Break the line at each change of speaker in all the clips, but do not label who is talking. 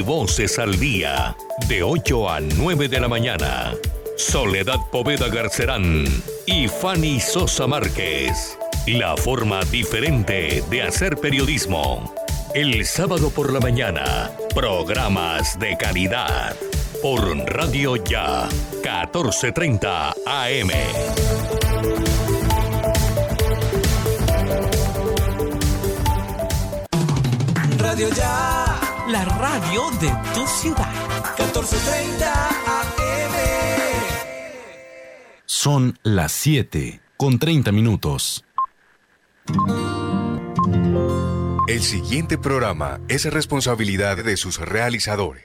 Voces al Día, de 8 a 9 de la mañana. Soledad Poveda Garcerán y Fanny Sosa Márquez. La forma diferente de hacer periodismo. El sábado por la mañana, programas de calidad. Por Radio Ya, 1430 AM.
Radio Ya, la radio de tu ciudad. 1430 AM.
Son las 7 con 30 minutos.
El siguiente programa es responsabilidad de sus realizadores.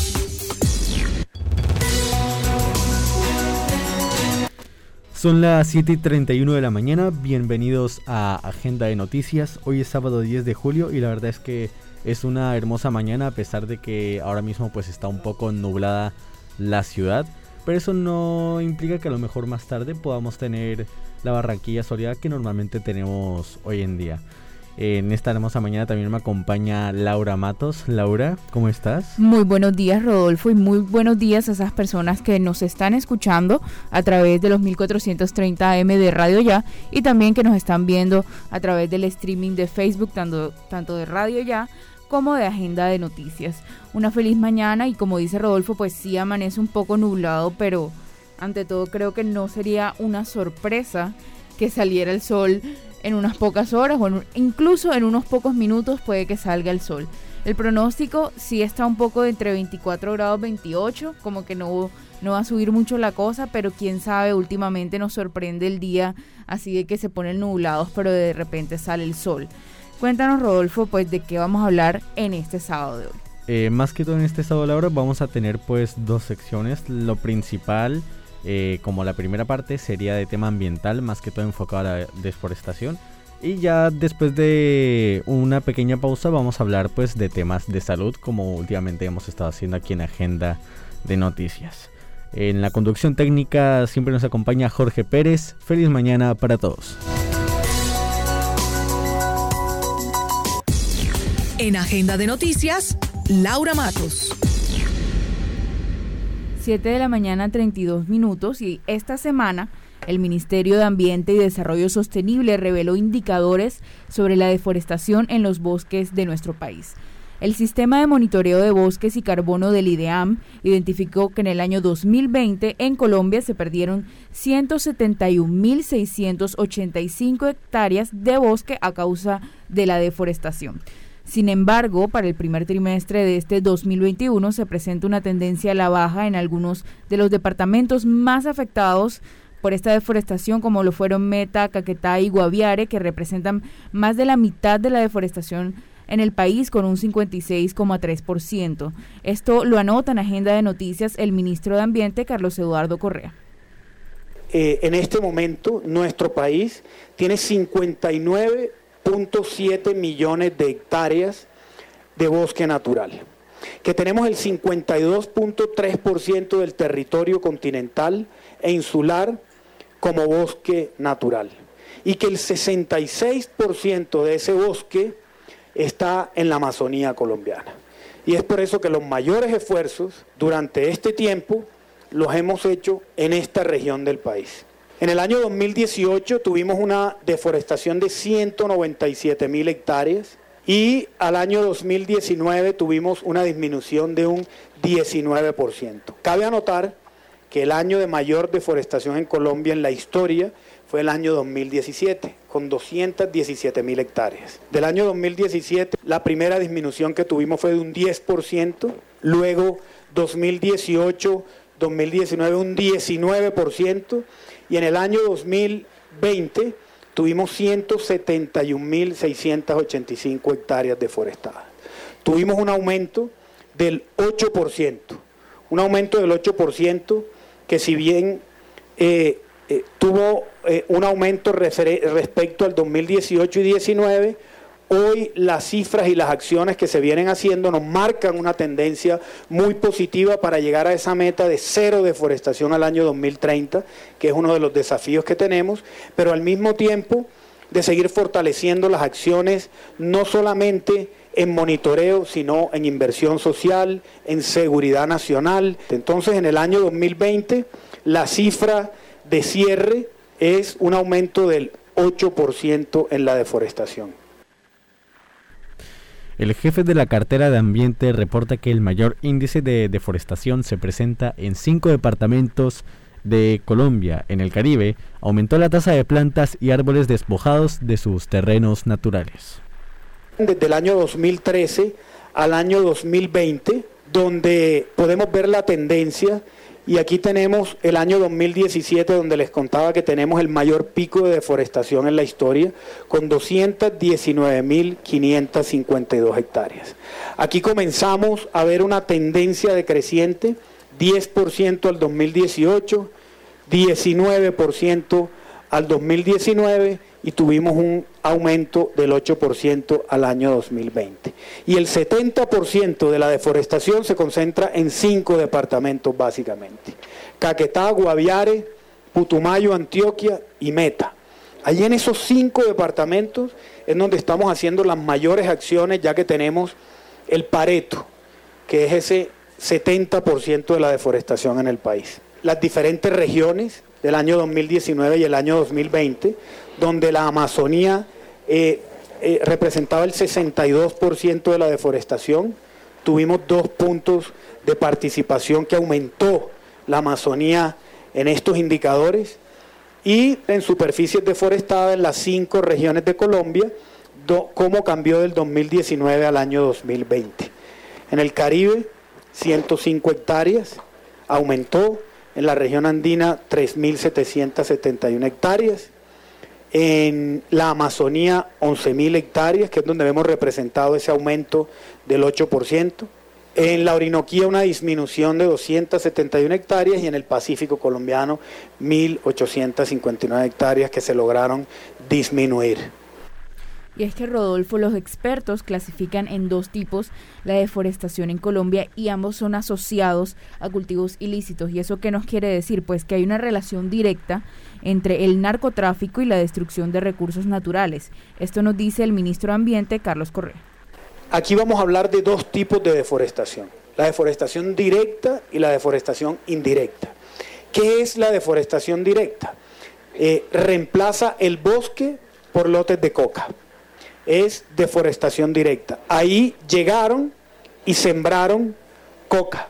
Son las 7 y 31 de la mañana, bienvenidos a Agenda de Noticias. Hoy es sábado 10 de julio y la verdad es que es una hermosa mañana a pesar de que ahora mismo pues está un poco nublada la ciudad. Pero eso no implica que a lo mejor más tarde podamos tener la Barranquilla soleada que normalmente tenemos hoy en día. En esta hermosa mañana también me acompaña Laura Matos. Laura, ¿cómo estás?
Muy buenos días, Rodolfo, y muy buenos días a esas personas que nos están escuchando a través de los 1430 AM de Radio Ya y también que nos están viendo a través del streaming de Facebook, tanto, tanto de Radio Ya como de Agenda de Noticias. Una feliz mañana y como dice Rodolfo, pues sí amanece un poco nublado, pero ante todo creo que no sería una sorpresa que saliera el sol en unas pocas horas o incluso en unos pocos minutos puede que salga el sol. El pronóstico sí está un poco de entre 24 grados 28, como que no, no va a subir mucho la cosa, pero quién sabe, últimamente nos sorprende el día así de que se ponen nublados, pero de repente sale el sol. Cuéntanos, Rodolfo, pues de qué vamos a hablar en este sábado de hoy.
Eh, más que todo en este sábado, Laura, vamos a tener pues dos secciones. Lo principal eh, como la primera parte sería de tema ambiental, más que todo enfocado a la deforestación. Y ya después de una pequeña pausa vamos a hablar pues de temas de salud, como últimamente hemos estado haciendo aquí en Agenda de Noticias. En la conducción técnica siempre nos acompaña Jorge Pérez. Feliz mañana para todos.
En Agenda de Noticias, Laura Matos.
7 de la mañana 32 minutos y esta semana el Ministerio de Ambiente y Desarrollo Sostenible reveló indicadores sobre la deforestación en los bosques de nuestro país. El sistema de monitoreo de bosques y carbono del IDEAM identificó que en el año 2020 en Colombia se perdieron 171.685 hectáreas de bosque a causa de la deforestación. Sin embargo, para el primer trimestre de este 2021 se presenta una tendencia a la baja en algunos de los departamentos más afectados por esta deforestación, como lo fueron Meta, Caquetá y Guaviare, que representan más de la mitad de la deforestación en el país con un 56,3%. Esto lo anota en Agenda de Noticias el ministro de Ambiente, Carlos Eduardo Correa.
Eh, en este momento, nuestro país tiene 59 .7 millones de hectáreas de bosque natural, que tenemos el 52.3% del territorio continental e insular como bosque natural y que el 66% de ese bosque está en la Amazonía colombiana. Y es por eso que los mayores esfuerzos durante este tiempo los hemos hecho en esta región del país. En el año 2018 tuvimos una deforestación de 197 mil hectáreas y al año 2019 tuvimos una disminución de un 19%. Cabe anotar que el año de mayor deforestación en Colombia en la historia fue el año 2017, con 217 mil hectáreas. Del año 2017, la primera disminución que tuvimos fue de un 10%, luego 2018, 2019 un 19%, y en el año 2020 tuvimos 171.685 hectáreas deforestadas. Tuvimos un aumento del 8%, un aumento del 8% que si bien eh, eh, tuvo eh, un aumento respecto al 2018 y 2019, hoy las cifras y las acciones que se vienen haciendo nos marcan una tendencia muy positiva para llegar a esa meta de cero deforestación al año 2030, que es uno de los desafíos que tenemos, pero al mismo tiempo de seguir fortaleciendo las acciones no solamente en monitoreo, sino en inversión social, en seguridad nacional. Entonces, en el año 2020, la cifra de cierre es un aumento del 8% en la deforestación.
El jefe de la cartera de ambiente reporta que el mayor índice de deforestación se presenta en cinco departamentos de Colombia. En el Caribe aumentó la tasa de plantas y árboles despojados de sus terrenos naturales.
Desde el año 2013 al año 2020, donde podemos ver la tendencia y aquí tenemos el año 2017 donde les contaba que tenemos el mayor pico de deforestación en la historia con 219.552 hectáreas. Aquí comenzamos a ver una tendencia decreciente, 10% al 2018, 19% al 2019 y tuvimos un aumento del 8% al año 2020. Y el 70% de la deforestación se concentra en cinco departamentos básicamente. Caquetá, Guaviare, Putumayo, Antioquia y Meta. Allí en esos cinco departamentos es donde estamos haciendo las mayores acciones ya que tenemos el Pareto, que es ese 70% de la deforestación en el país. Las diferentes regiones del año 2019 y el año 2020, donde la Amazonía eh, eh, representaba el 62% de la deforestación. Tuvimos dos puntos de participación que aumentó la Amazonía en estos indicadores y en superficies deforestadas en las cinco regiones de Colombia, cómo cambió del 2019 al año 2020. En el Caribe, 105 hectáreas, aumentó en la región andina 3.771 hectáreas, en la Amazonía 11.000 hectáreas, que es donde hemos representado ese aumento del 8%, en la Orinoquía una disminución de 271 hectáreas y en el Pacífico colombiano 1.859 hectáreas que se lograron disminuir.
Y es que Rodolfo, los expertos clasifican en dos tipos la deforestación en Colombia y ambos son asociados a cultivos ilícitos. ¿Y eso qué nos quiere decir? Pues que hay una relación directa entre el narcotráfico y la destrucción de recursos naturales. Esto nos dice el ministro de Ambiente, Carlos Correa.
Aquí vamos a hablar de dos tipos de deforestación. La deforestación directa y la deforestación indirecta. ¿Qué es la deforestación directa? Eh, reemplaza el bosque por lotes de coca es deforestación directa. Ahí llegaron y sembraron coca,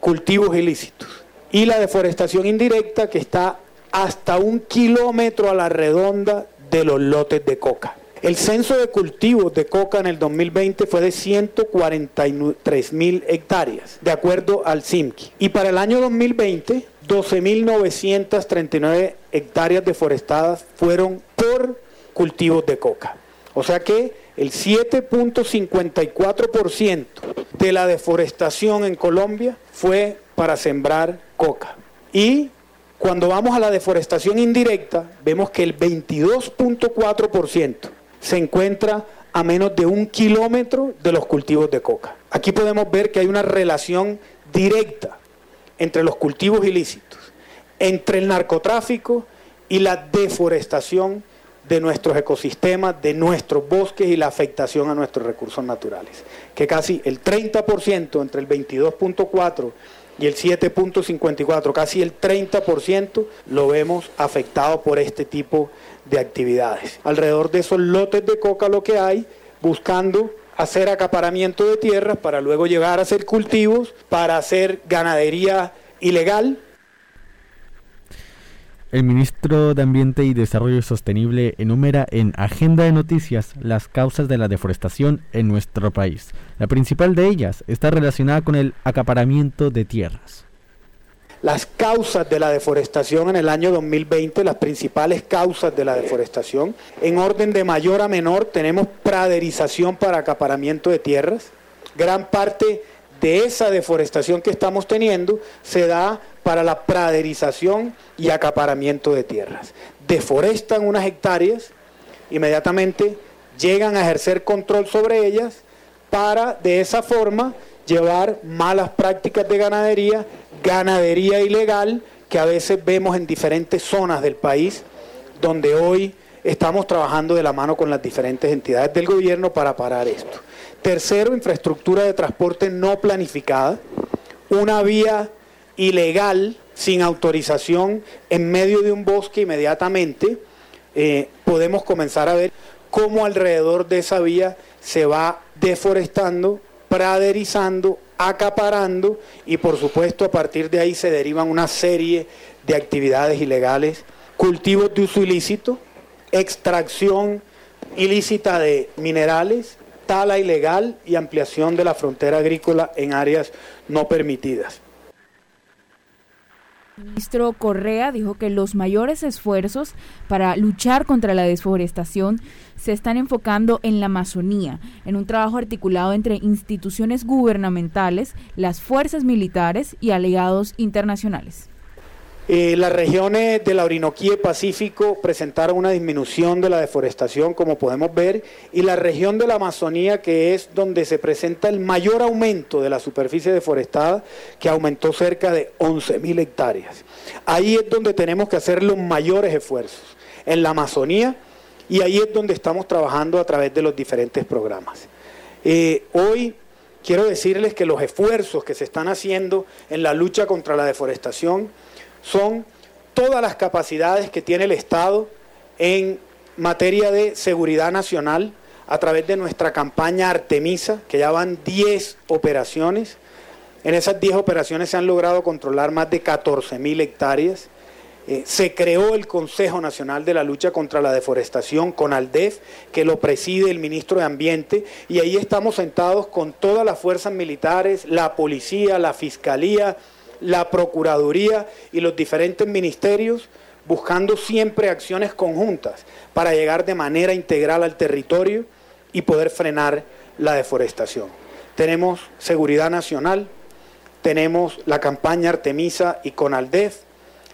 cultivos ilícitos. Y la deforestación indirecta que está hasta un kilómetro a la redonda de los lotes de coca. El censo de cultivos de coca en el 2020 fue de 143 mil hectáreas, de acuerdo al CIMCI. Y para el año 2020, 12.939 hectáreas deforestadas fueron por cultivos de coca. O sea que el 7.54% de la deforestación en Colombia fue para sembrar coca. Y cuando vamos a la deforestación indirecta, vemos que el 22.4% se encuentra a menos de un kilómetro de los cultivos de coca. Aquí podemos ver que hay una relación directa entre los cultivos ilícitos, entre el narcotráfico y la deforestación de nuestros ecosistemas, de nuestros bosques y la afectación a nuestros recursos naturales. Que casi el 30% entre el 22.4 y el 7.54, casi el 30% lo vemos afectado por este tipo de actividades. Alrededor de esos lotes de coca lo que hay, buscando hacer acaparamiento de tierras para luego llegar a hacer cultivos, para hacer ganadería ilegal,
el ministro de Ambiente y Desarrollo Sostenible enumera en Agenda de Noticias las causas de la deforestación en nuestro país. La principal de ellas está relacionada con el acaparamiento de tierras.
las causas de la deforestación en el año 2020, las principales causas de la deforestación. En orden de mayor a menor tenemos praderización para acaparamiento de tierras. Gran parte de esa deforestación que estamos teniendo se da para la praderización y acaparamiento de tierras. Deforestan unas hectáreas, inmediatamente llegan a ejercer control sobre ellas para de esa forma llevar malas prácticas de ganadería, ganadería ilegal que a veces vemos en diferentes zonas del país, donde hoy estamos trabajando de la mano con las diferentes entidades del gobierno para parar esto. Tercero, infraestructura de transporte no planificada, una vía ilegal sin autorización en medio de un bosque inmediatamente, eh, podemos comenzar a ver cómo alrededor de esa vía se va deforestando, praderizando, acaparando y por supuesto a partir de ahí se derivan una serie de actividades ilegales, cultivos de uso ilícito, extracción ilícita de minerales, tala ilegal y ampliación de la frontera agrícola en áreas no permitidas.
Ministro Correa dijo que los mayores esfuerzos para luchar contra la desforestación se están enfocando en la Amazonía, en un trabajo articulado entre instituciones gubernamentales, las fuerzas militares y aliados internacionales.
Eh, las regiones de la Orinoquía y Pacífico presentaron una disminución de la deforestación, como podemos ver, y la región de la Amazonía, que es donde se presenta el mayor aumento de la superficie deforestada, que aumentó cerca de 11.000 hectáreas. Ahí es donde tenemos que hacer los mayores esfuerzos, en la Amazonía, y ahí es donde estamos trabajando a través de los diferentes programas. Eh, hoy quiero decirles que los esfuerzos que se están haciendo en la lucha contra la deforestación, son todas las capacidades que tiene el Estado en materia de seguridad nacional a través de nuestra campaña Artemisa, que ya van 10 operaciones. En esas 10 operaciones se han logrado controlar más de 14 mil hectáreas. Eh, se creó el Consejo Nacional de la Lucha contra la Deforestación, con ALDEF, que lo preside el ministro de Ambiente, y ahí estamos sentados con todas las fuerzas militares, la policía, la fiscalía, la Procuraduría y los diferentes ministerios buscando siempre acciones conjuntas para llegar de manera integral al territorio y poder frenar la deforestación. Tenemos seguridad nacional, tenemos la campaña Artemisa y Conaldef,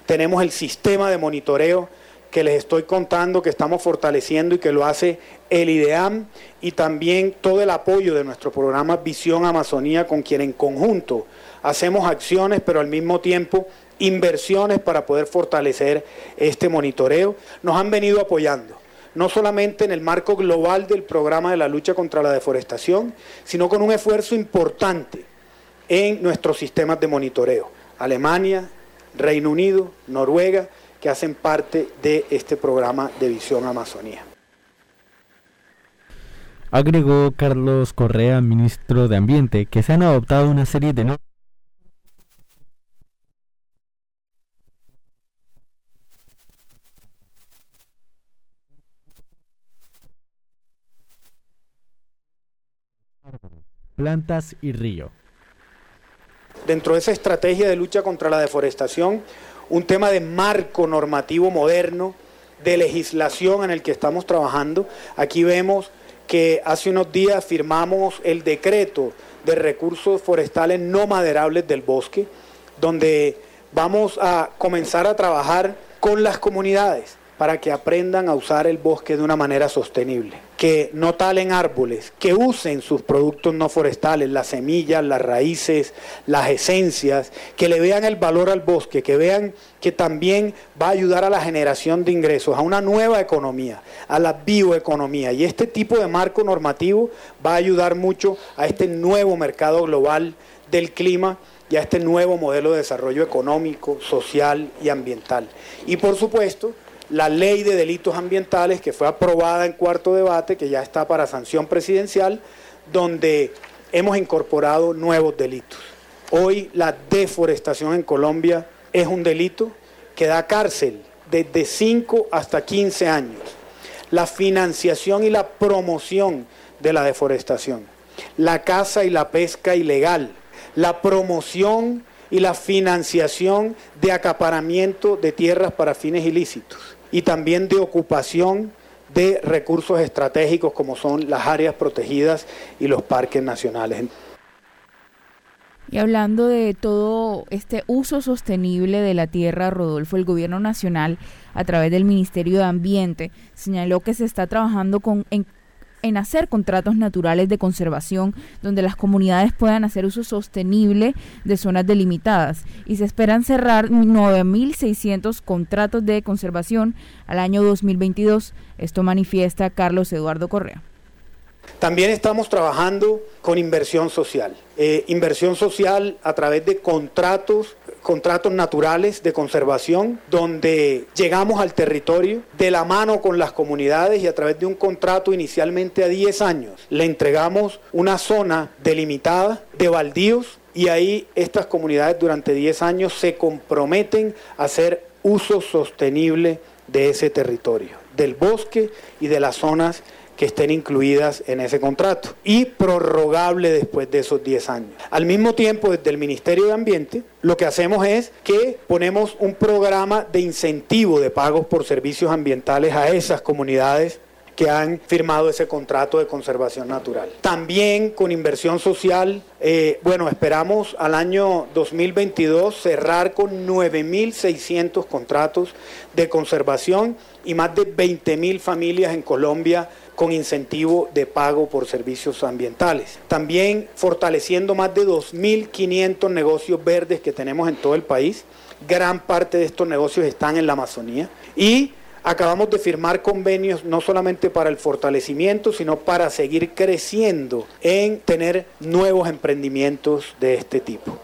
tenemos el sistema de monitoreo que les estoy contando que estamos fortaleciendo y que lo hace el IDEAM y también todo el apoyo de nuestro programa Visión Amazonía con quien en conjunto hacemos acciones, pero al mismo tiempo inversiones para poder fortalecer este monitoreo. Nos han venido apoyando, no solamente en el marco global del programa de la lucha contra la deforestación, sino con un esfuerzo importante en nuestros sistemas de monitoreo. Alemania, Reino Unido, Noruega, que hacen parte de este programa de Visión Amazonía.
Agregó Carlos Correa, ministro de Ambiente, que se han adoptado una serie de normas plantas y río.
Dentro de esa estrategia de lucha contra la deforestación, un tema de marco normativo moderno, de legislación en el que estamos trabajando. Aquí vemos que hace unos días firmamos el decreto de recursos forestales no maderables del bosque, donde vamos a comenzar a trabajar con las comunidades para que aprendan a usar el bosque de una manera sostenible, que no talen árboles, que usen sus productos no forestales, las semillas, las raíces, las esencias, que le vean el valor al bosque, que vean que también va a ayudar a la generación de ingresos, a una nueva economía, a la bioeconomía. Y este tipo de marco normativo va a ayudar mucho a este nuevo mercado global del clima y a este nuevo modelo de desarrollo económico, social y ambiental. Y por supuesto, la ley de delitos ambientales que fue aprobada en cuarto debate, que ya está para sanción presidencial, donde hemos incorporado nuevos delitos. Hoy la deforestación en Colombia es un delito que da cárcel desde 5 hasta 15 años. La financiación y la promoción de la deforestación, la caza y la pesca ilegal, la promoción y la financiación de acaparamiento de tierras para fines ilícitos y también de ocupación de recursos estratégicos como son las áreas protegidas y los parques nacionales.
Y hablando de todo este uso sostenible de la tierra, Rodolfo, el gobierno nacional, a través del Ministerio de Ambiente, señaló que se está trabajando con, en, en hacer contratos naturales de conservación donde las comunidades puedan hacer uso sostenible de zonas delimitadas y se esperan cerrar 9.600 contratos de conservación al año 2022. Esto manifiesta Carlos Eduardo Correa.
También estamos trabajando con inversión social. Eh, inversión social a través de contratos, contratos naturales de conservación, donde llegamos al territorio de la mano con las comunidades y a través de un contrato inicialmente a 10 años le entregamos una zona delimitada de baldíos y ahí estas comunidades durante 10 años se comprometen a hacer uso sostenible de ese territorio, del bosque y de las zonas que estén incluidas en ese contrato y prorrogable después de esos 10 años. Al mismo tiempo, desde el Ministerio de Ambiente, lo que hacemos es que ponemos un programa de incentivo de pagos por servicios ambientales a esas comunidades que han firmado ese contrato de conservación natural. También con inversión social, eh, bueno, esperamos al año 2022 cerrar con 9.600 contratos de conservación y más de 20.000 familias en Colombia con incentivo de pago por servicios ambientales. También fortaleciendo más de 2.500 negocios verdes que tenemos en todo el país. Gran parte de estos negocios están en la Amazonía. Y acabamos de firmar convenios no solamente para el fortalecimiento, sino para seguir creciendo en tener nuevos emprendimientos de este tipo.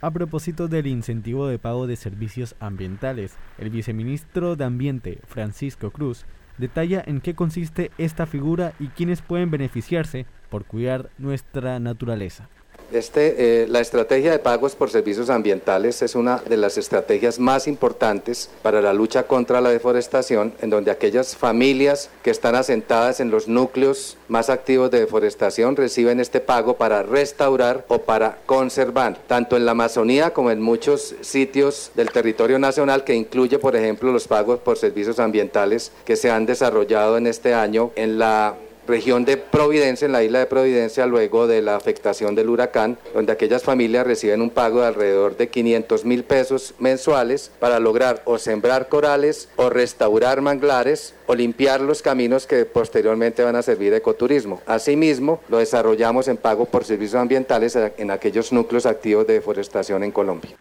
A propósito del incentivo de pago de servicios ambientales, el viceministro de Ambiente, Francisco Cruz, detalla en qué consiste esta figura y quiénes pueden beneficiarse por cuidar nuestra naturaleza.
Este, eh, la estrategia de pagos por servicios ambientales es una de las estrategias más importantes para la lucha contra la deforestación, en donde aquellas familias que están asentadas en los núcleos más activos de deforestación reciben este pago para restaurar o para conservar, tanto en la Amazonía como en muchos sitios del territorio nacional, que incluye, por ejemplo, los pagos por servicios ambientales que se han desarrollado en este año en la región de Providencia, en la isla de Providencia, luego de la afectación del huracán, donde aquellas familias reciben un pago de alrededor de 500 mil pesos mensuales para lograr o sembrar corales o restaurar manglares o limpiar los caminos que posteriormente van a servir de ecoturismo. Asimismo, lo desarrollamos en pago por servicios ambientales en aquellos núcleos activos de deforestación en Colombia.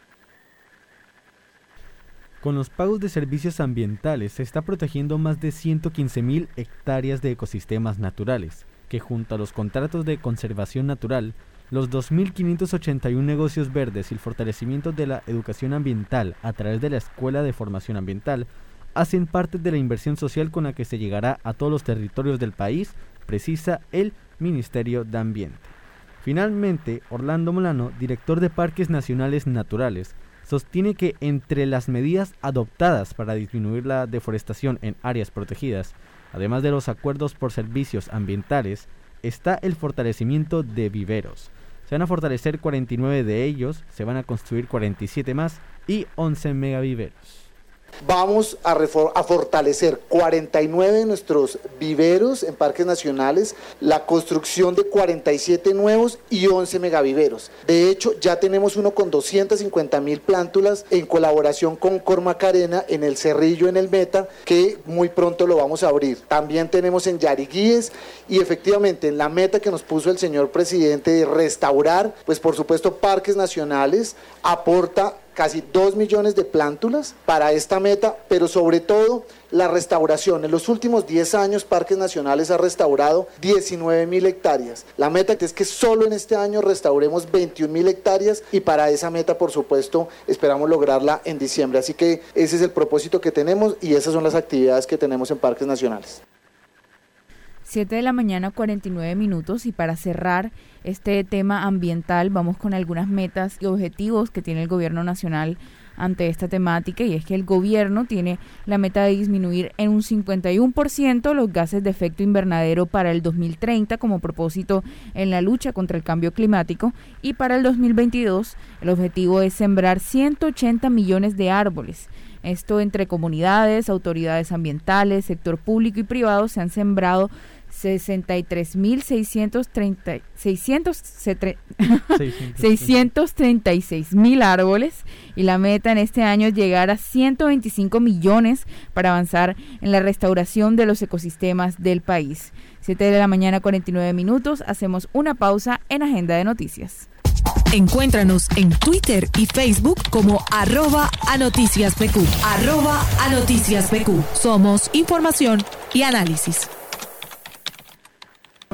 Con los pagos de servicios ambientales se está protegiendo más de 115.000 hectáreas de ecosistemas naturales, que junto a los contratos de conservación natural, los 2.581 negocios verdes y el fortalecimiento de la educación ambiental a través de la Escuela de Formación Ambiental hacen parte de la inversión social con la que se llegará a todos los territorios del país, precisa el Ministerio de Ambiente. Finalmente, Orlando Molano, director de Parques Nacionales Naturales, sostiene que entre las medidas adoptadas para disminuir la deforestación en áreas protegidas, además de los acuerdos por servicios ambientales, está el fortalecimiento de viveros. Se van a fortalecer 49 de ellos, se van a construir 47 más y 11 megaviveros.
Vamos a, a, fortalecer 49 de nuestros viveros en parques nacionales, la construcción de 47 nuevos y 11 megaviveros. De hecho, ya tenemos uno con 250 mil plántulas en colaboración con Cormacarena en el Cerrillo, en el Meta, que muy pronto lo vamos a abrir. También tenemos en Yariguíes y efectivamente en la meta que nos puso el señor presidente de restaurar, pues por supuesto parques nacionales aporta casi 2 millones de plántulas para esta meta, pero sobre todo la restauración. En los últimos 10 años Parques Nacionales ha restaurado 19 mil hectáreas. La meta es que solo en este año restauremos 21 mil hectáreas y para esa meta, por supuesto, esperamos lograrla en diciembre. Así que ese es el propósito que tenemos y esas son las actividades que tenemos en Parques Nacionales.
7 de la mañana 49 minutos y para cerrar este tema ambiental vamos con algunas metas y objetivos que tiene el gobierno nacional ante esta temática y es que el gobierno tiene la meta de disminuir en un 51% los gases de efecto invernadero para el 2030 como propósito en la lucha contra el cambio climático y para el 2022 el objetivo es sembrar 180 millones de árboles. Esto entre comunidades, autoridades ambientales, sector público y privado se han sembrado 63.636 636 mil árboles y la meta en este año es llegar a 125 millones para avanzar en la restauración de los ecosistemas del país. 7 de la mañana 49 minutos, hacemos una pausa en Agenda de Noticias.
Encuéntranos en Twitter y Facebook como arroba a noticias Arroba a noticias Somos información y análisis.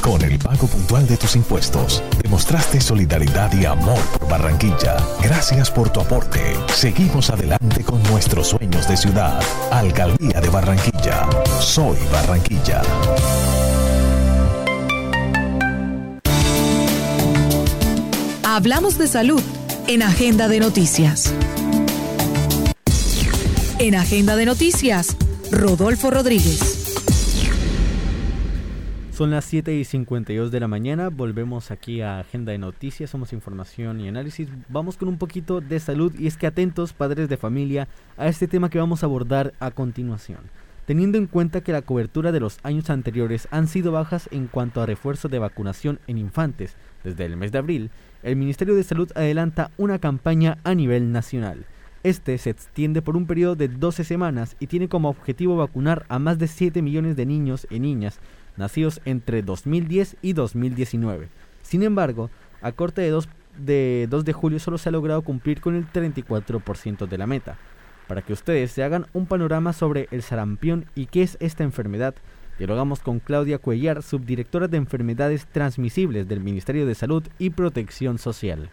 Con el pago puntual de tus impuestos, demostraste solidaridad y amor por Barranquilla. Gracias por tu aporte. Seguimos adelante con nuestros sueños de ciudad. Alcaldía de Barranquilla. Soy Barranquilla.
Hablamos de salud en Agenda de Noticias. En Agenda de Noticias, Rodolfo Rodríguez.
Son las 7 y 52 de la mañana, volvemos aquí a Agenda de Noticias, somos información y análisis. Vamos con un poquito de salud y es que atentos padres de familia a este tema que vamos a abordar a continuación. Teniendo en cuenta que la cobertura de los años anteriores han sido bajas en cuanto a refuerzo de vacunación en infantes desde el mes de abril, el Ministerio de Salud adelanta una campaña a nivel nacional. Este se extiende por un periodo de 12 semanas y tiene como objetivo vacunar a más de 7 millones de niños y niñas nacidos entre 2010 y 2019. Sin embargo, a corte de 2 de, 2 de julio solo se ha logrado cumplir con el 34% de la meta. Para que ustedes se hagan un panorama sobre el sarampión y qué es esta enfermedad, dialogamos con Claudia Cuellar, subdirectora de enfermedades transmisibles del Ministerio de Salud y Protección Social.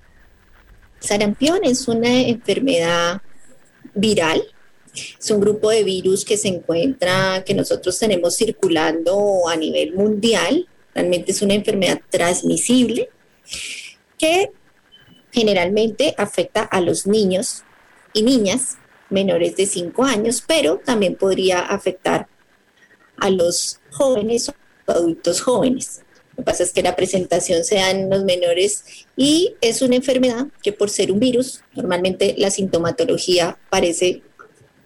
Sarampión es una enfermedad viral es un grupo de virus que se encuentra, que nosotros tenemos circulando a nivel mundial. Realmente es una enfermedad transmisible que generalmente afecta a los niños y niñas menores de 5 años, pero también podría afectar a los jóvenes o adultos jóvenes. Lo que pasa es que la presentación se da en los menores y es una enfermedad que por ser un virus, normalmente la sintomatología parece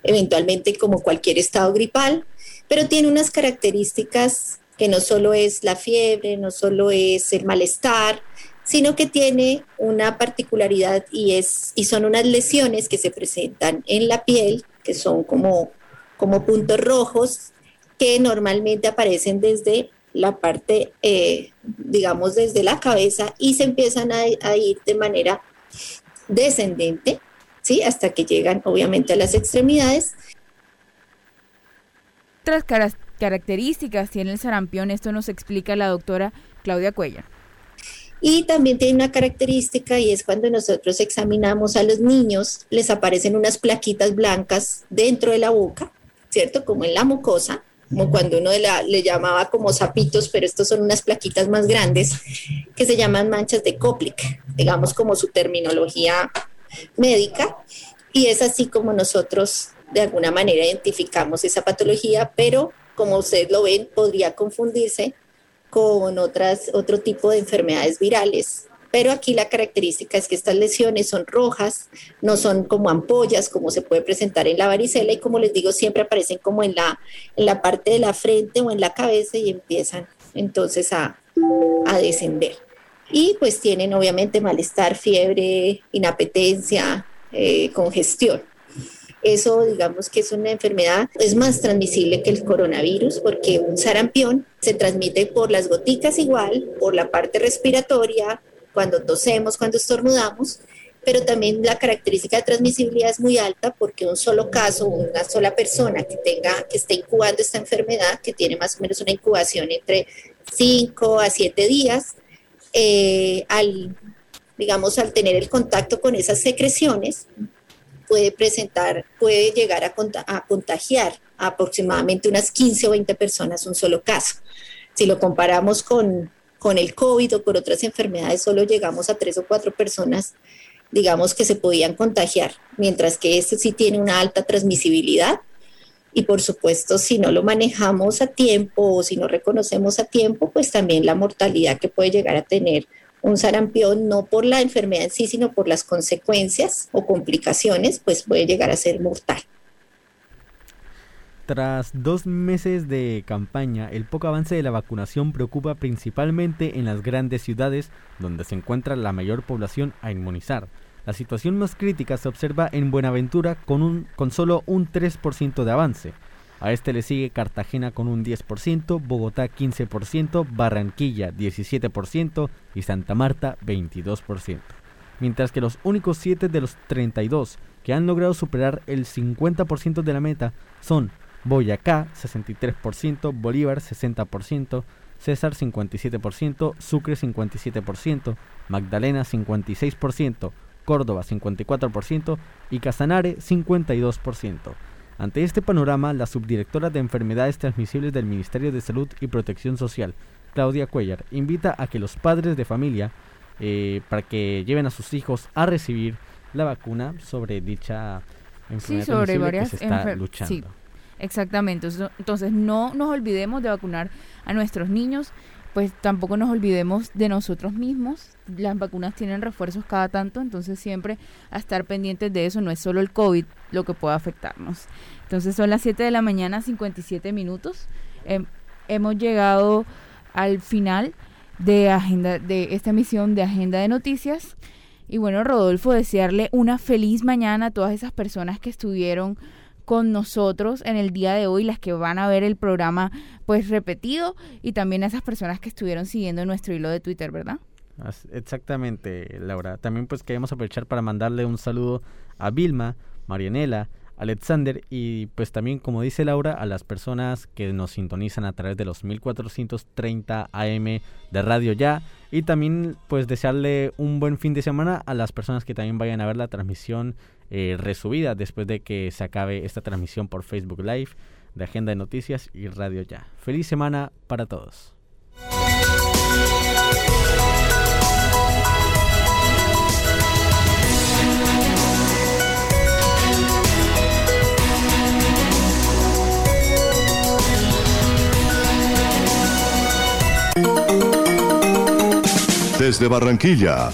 eventualmente como cualquier estado gripal, pero tiene unas características que no solo es la fiebre, no solo es el malestar, sino que tiene una particularidad y, es, y son unas lesiones que se presentan en la piel, que son como, como puntos rojos, que normalmente aparecen desde la parte, eh, digamos, desde la cabeza y se empiezan a, a, ir de manera descendente, ¿sí? Hasta que llegan, obviamente, a las extremidades.
Otras características tiene el sarampión, esto nos explica la doctora Claudia Cuellar.
Y también tiene una característica y es cuando nosotros examinamos a los niños, les aparecen unas plaquitas blancas dentro de la boca, ¿cierto? Como en la mucosa, como cuando uno le llamaba como sapitos, pero estos son unas plaquitas más grandes que se llaman manchas de Koplik, digamos como su terminología médica. Y es así como nosotros de alguna manera identificamos esa patología, pero como ustedes lo ven, podría confundirse con otras, otro tipo de enfermedades virales. Pero aquí la característica es que estas lesiones son rojas, no son como ampollas como se puede presentar en la varicela y como les digo siempre aparecen como en la, en la parte de la frente o en la cabeza y empiezan entonces a, a descender. Y pues tienen obviamente malestar, fiebre, inapetencia, eh, congestión. Eso, digamos que es una enfermedad, es más transmisible que el coronavirus porque un sarampión se transmite por las goticas igual, por la parte respiratoria, cuando tosemos, cuando estornudamos, pero también la característica de transmisibilidad es muy alta porque un solo caso, una sola persona que tenga, que esté incubando esta enfermedad, que tiene más o menos una incubación entre 5 a 7 días, eh, al, digamos, al tener el contacto con esas secreciones, puede presentar, puede llegar a, a, contagiar a aproximadamente unas 15 o 20 personas un solo caso. Si lo comparamos con, con el COVID o con otras enfermedades, solo llegamos a tres o cuatro personas, digamos, que se podían contagiar, mientras que este sí tiene una alta transmisibilidad. Y por supuesto, si no lo manejamos a tiempo o si no reconocemos a tiempo, pues también la mortalidad que puede llegar a tener un sarampión, no por la enfermedad en sí, sino por las consecuencias o complicaciones, pues puede llegar a ser mortal.
Tras dos meses de campaña, el poco avance de la vacunación preocupa principalmente en las grandes ciudades donde se encuentra la mayor población a inmunizar. La situación más crítica se observa en Buenaventura con, un, con solo un 3% de avance. A este le sigue Cartagena con un 10%, Bogotá 15%, Barranquilla 17% y Santa Marta 22%. Mientras que los únicos 7 de los 32 que han logrado superar el 50% de la meta son Boyacá 63%, Bolívar 60%, César 57%, Sucre 57%, Magdalena 56%, Córdoba 54% y Casanare 52%. Ante este panorama, la subdirectora de Enfermedades Transmisibles del Ministerio de Salud y Protección Social, Claudia Cuellar, invita a que los padres de familia eh, para que lleven a sus hijos a recibir la vacuna sobre dicha enfermedad
sí, sobre
varias que se está luchando.
Sí, exactamente. Entonces no nos olvidemos de vacunar a nuestros niños pues tampoco nos olvidemos de nosotros mismos. Las vacunas tienen refuerzos cada tanto, entonces siempre a estar pendientes de eso. No es solo el COVID lo que puede afectarnos. Entonces son las 7 de la mañana, 57 minutos. hemos llegado al final de agenda de esta emisión de Agenda de Noticias. Y bueno, Rodolfo, desearle una feliz mañana a todas esas personas que estuvieron con nosotros en el día de hoy, las que van a ver el programa pues repetido y también a esas personas que estuvieron siguiendo nuestro hilo de Twitter, ¿verdad?
Exactamente, Laura. También pues queremos aprovechar para mandarle un saludo a Vilma, Marianela, Alexander y pues también como dice Laura a las personas que nos sintonizan a través de los 1430 AM de Radio Ya y también pues desearle un buen fin de semana a las personas que también vayan a ver la transmisión eh, después de que se acabe esta transmisión por Facebook Live de Agenda de Noticias y Radio Ya. Feliz semana para todos.
Desde Barranquilla,